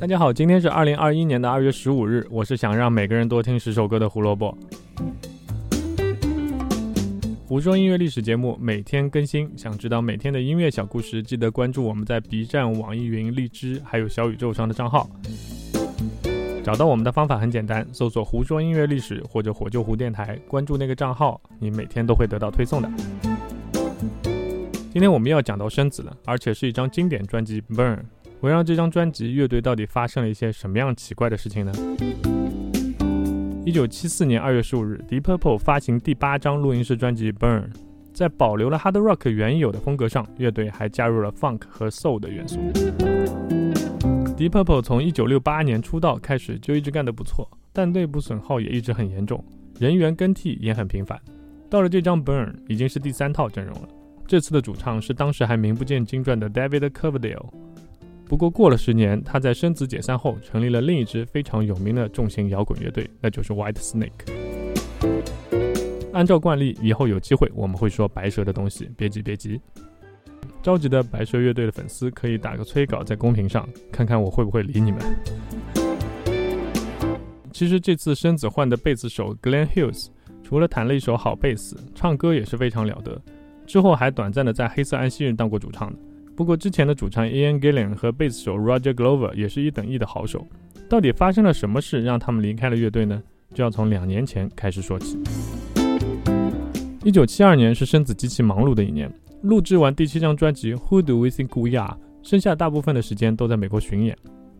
大家好，今天是二零二一年的二月十五日，我是想让每个人多听十首歌的胡萝卜。胡说音乐历史节目每天更新，想知道每天的音乐小故事，记得关注我们在 B 站、网易云、荔枝还有小宇宙上的账号。找到我们的方法很简单，搜索“胡说音乐历史”或者“火救胡电台”，关注那个账号，你每天都会得到推送的。今天我们要讲到生子了，而且是一张经典专辑《Burn》。围绕这张专辑，乐队到底发生了一些什么样奇怪的事情呢？一九七四年二月十五日，Deep Purple 发行第八张录音室专辑《Burn》，在保留了 Hard Rock 原有的风格上，乐队还加入了 Funk 和 Soul 的元素。Deep Purple 从一九六八年出道开始就一直干得不错，但内部损耗也一直很严重，人员更替也很频繁。到了这张《Burn》，已经是第三套阵容了。这次的主唱是当时还名不见经传的 David Coverdale。不过过了十年，他在生子解散后成立了另一支非常有名的重型摇滚乐队，那就是 White Snake。按照惯例，以后有机会我们会说白蛇的东西，别急别急。着急的白蛇乐队的粉丝可以打个催稿在公屏上，看看我会不会理你们。其实这次生子换的贝斯手 Glenn Hughes，除了弹了一手好贝斯，唱歌也是非常了得。之后还短暂的在黑色安息日当过主唱的。不过之前的主唱 Ian Gillan 和贝斯手 Roger Glover 也是一等一的好手。到底发生了什么事让他们离开了乐队呢？就要从两年前开始说起。一九七二年是生子极其忙碌的一年，录制完第七张专辑 Who Do We Think We Are，剩下大部分的时间都在美国巡演。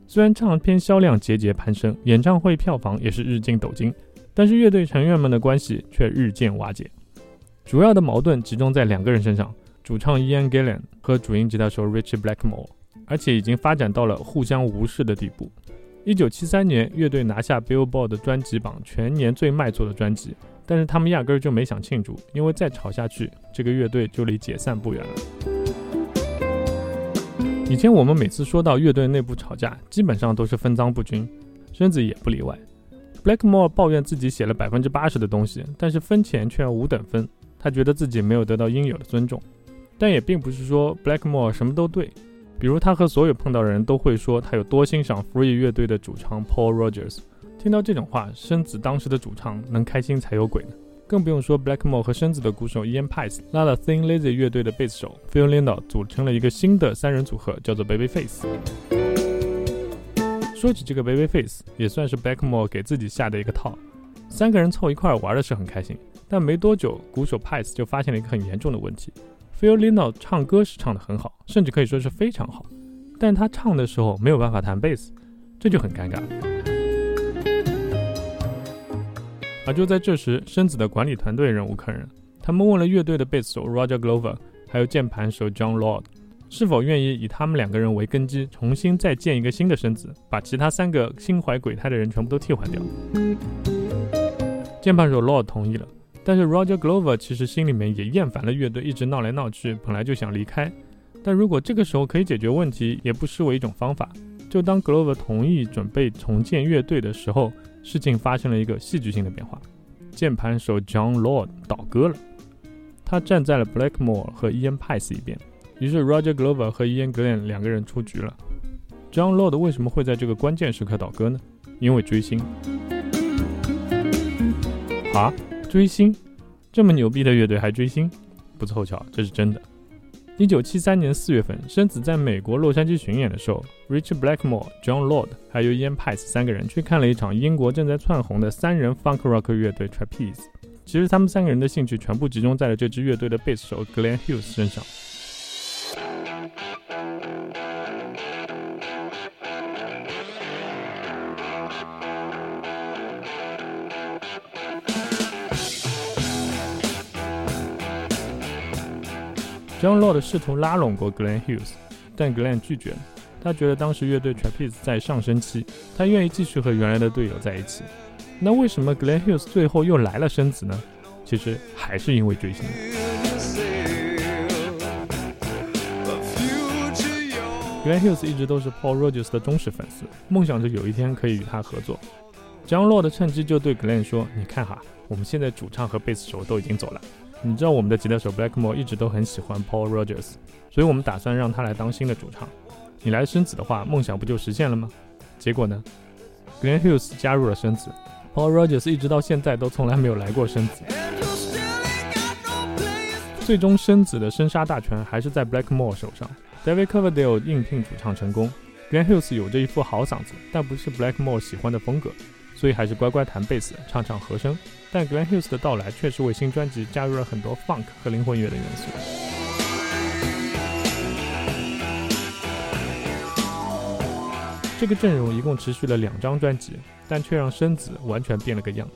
虽然唱片销量节节攀升，演唱会票房也是日进斗金，但是乐队成员们的关系却日渐瓦解。主要的矛盾集中在两个人身上。主唱 Ian Gillan 和主音吉他手 Richie Blackmore，而且已经发展到了互相无视的地步。一九七三年，乐队拿下 Billboard 专辑榜全年最卖座的专辑，但是他们压根儿就没想庆祝，因为再吵下去，这个乐队就离解散不远了。以前我们每次说到乐队内部吵架，基本上都是分赃不均，身子也不例外。Blackmore 抱怨自己写了百分之八十的东西，但是分钱却要五等分，他觉得自己没有得到应有的尊重。但也并不是说 Blackmore 什么都对，比如他和所有碰到的人都会说他有多欣赏 Free 乐队的主唱 Paul Rogers。听到这种话，生子当时的主唱能开心才有鬼呢。更不用说 Blackmore 和生子的鼓手 Ian Paice 拉了 Thin Lizzy 乐队的贝斯手 Phil Lindau 组成了一个新的三人组合，叫做 Babyface。说起这个 Babyface，也算是 Blackmore 给自己下的一个套。三个人凑一块玩的是很开心，但没多久，鼓手 Paice 就发现了一个很严重的问题。Phil Lindau 唱歌是唱得很好，甚至可以说是非常好，但他唱的时候没有办法弹贝斯，这就很尴尬。而就在这时，生子的管理团队忍无可忍，他们问了乐队的贝斯手 Roger Glover，还有键盘手 John Lord，是否愿意以他们两个人为根基，重新再建一个新的生子，把其他三个心怀鬼胎的人全部都替换掉。键盘手 Lord 同意了。但是 Roger Glover 其实心里面也厌烦了乐队一直闹来闹去，本来就想离开。但如果这个时候可以解决问题，也不失为一种方法。就当 Glover 同意准备重建乐队的时候，事情发生了一个戏剧性的变化。键盘手 John Lord 倒戈了，他站在了 Blackmore 和 Ian Paice 一边。于是 Roger Glover 和 Ian Glenn 两个人出局了。John Lord 为什么会在这个关键时刻倒戈呢？因为追星。啊？追星，这么牛逼的乐队还追星，不凑巧，这是真的。一九七三年四月份，生子在美国洛杉矶巡演的时候，Rich Blackmore、John Lord 还有 Ian Paice 三个人去看了一场英国正在窜红的三人 Funk Rock 乐队 Trapeze。其实他们三个人的兴趣全部集中在了这支乐队的贝斯手 Glenn Hughes 身上。John Lord 试图拉拢过 Glenn Hughes，但 Glenn 拒绝了。他觉得当时乐队 Trapeze 在上升期，他愿意继续和原来的队友在一起。那为什么 Glenn Hughes 最后又来了生子呢？其实还是因为追星。Glenn Hughes 一直都是 Paul Rogers 的忠实粉丝，梦想着有一天可以与他合作。John Lord 趁机就对 Glenn 说：“你看哈，我们现在主唱和贝斯手都已经走了。”你知道我们的吉他手 Blackmore 一直都很喜欢 Paul Rogers，所以我们打算让他来当新的主唱。你来生子的话，梦想不就实现了吗？结果呢，Glen Hughes 加入了生子，Paul Rogers 一直到现在都从来没有来过生子。最终，生子的生杀大权还是在 Blackmore 手上。David Coverdale 应聘主唱成功，Glenn Hughes 有着一副好嗓子，但不是 Blackmore 喜欢的风格，所以还是乖乖弹贝斯，唱唱和声。但 Glenn Hughes 的到来确实为新专辑加入了很多 funk 和灵魂乐的元素。这个阵容一共持续了两张专辑，但却让生子完全变了个样。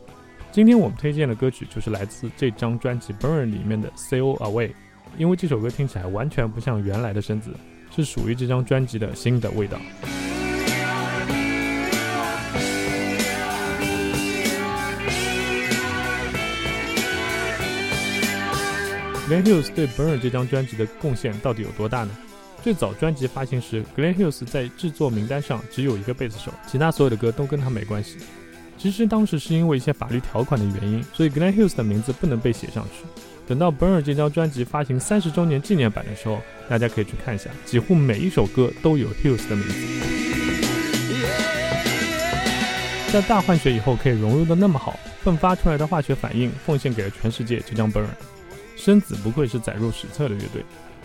今天我们推荐的歌曲就是来自这张专辑《Burn》里面的《Sail Away》，因为这首歌听起来完全不像原来的生子，是属于这张专辑的新的味道。Glen Hughes 对《Burn》这张专辑的贡献到底有多大呢？最早专辑发行时，Glen Hughes 在制作名单上只有一个贝斯手，其他所有的歌都跟他没关系。其实当时是因为一些法律条款的原因，所以 Glenn Hughes 的名字不能被写上去。等到《Burn》这张专辑发行三十周年纪念版的时候，大家可以去看一下，几乎每一首歌都有 Hughes 的名字。在大换血以后可以融入的那么好，迸发出来的化学反应奉献给了全世界。这张《Burn》，生子不愧是载入史册的乐队。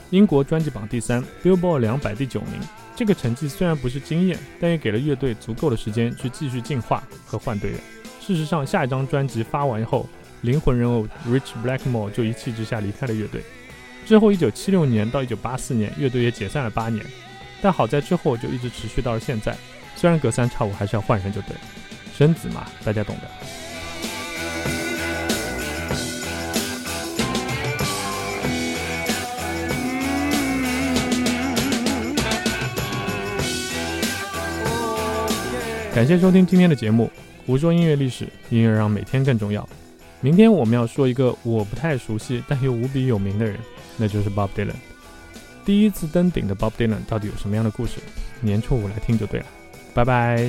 英国专辑榜第三，Billboard 两百第九名。这个成绩虽然不是惊艳，但也给了乐队足够的时间去继续进化和换队员。事实上，下一张专辑发完后，灵魂人物 Rich Blackmore 就一气之下离开了乐队。之后，一九七六年到一九八四年，乐队也解散了八年。但好在之后就一直持续到了现在。虽然隔三差五还是要换人，就对了，生子嘛，大家懂的。感谢收听今天的节目，胡说音乐历史，音乐让每天更重要。明天我们要说一个我不太熟悉但又无比有名的人，那就是 Bob Dylan。第一次登顶的 Bob Dylan 到底有什么样的故事？年初五来听就对了。拜拜。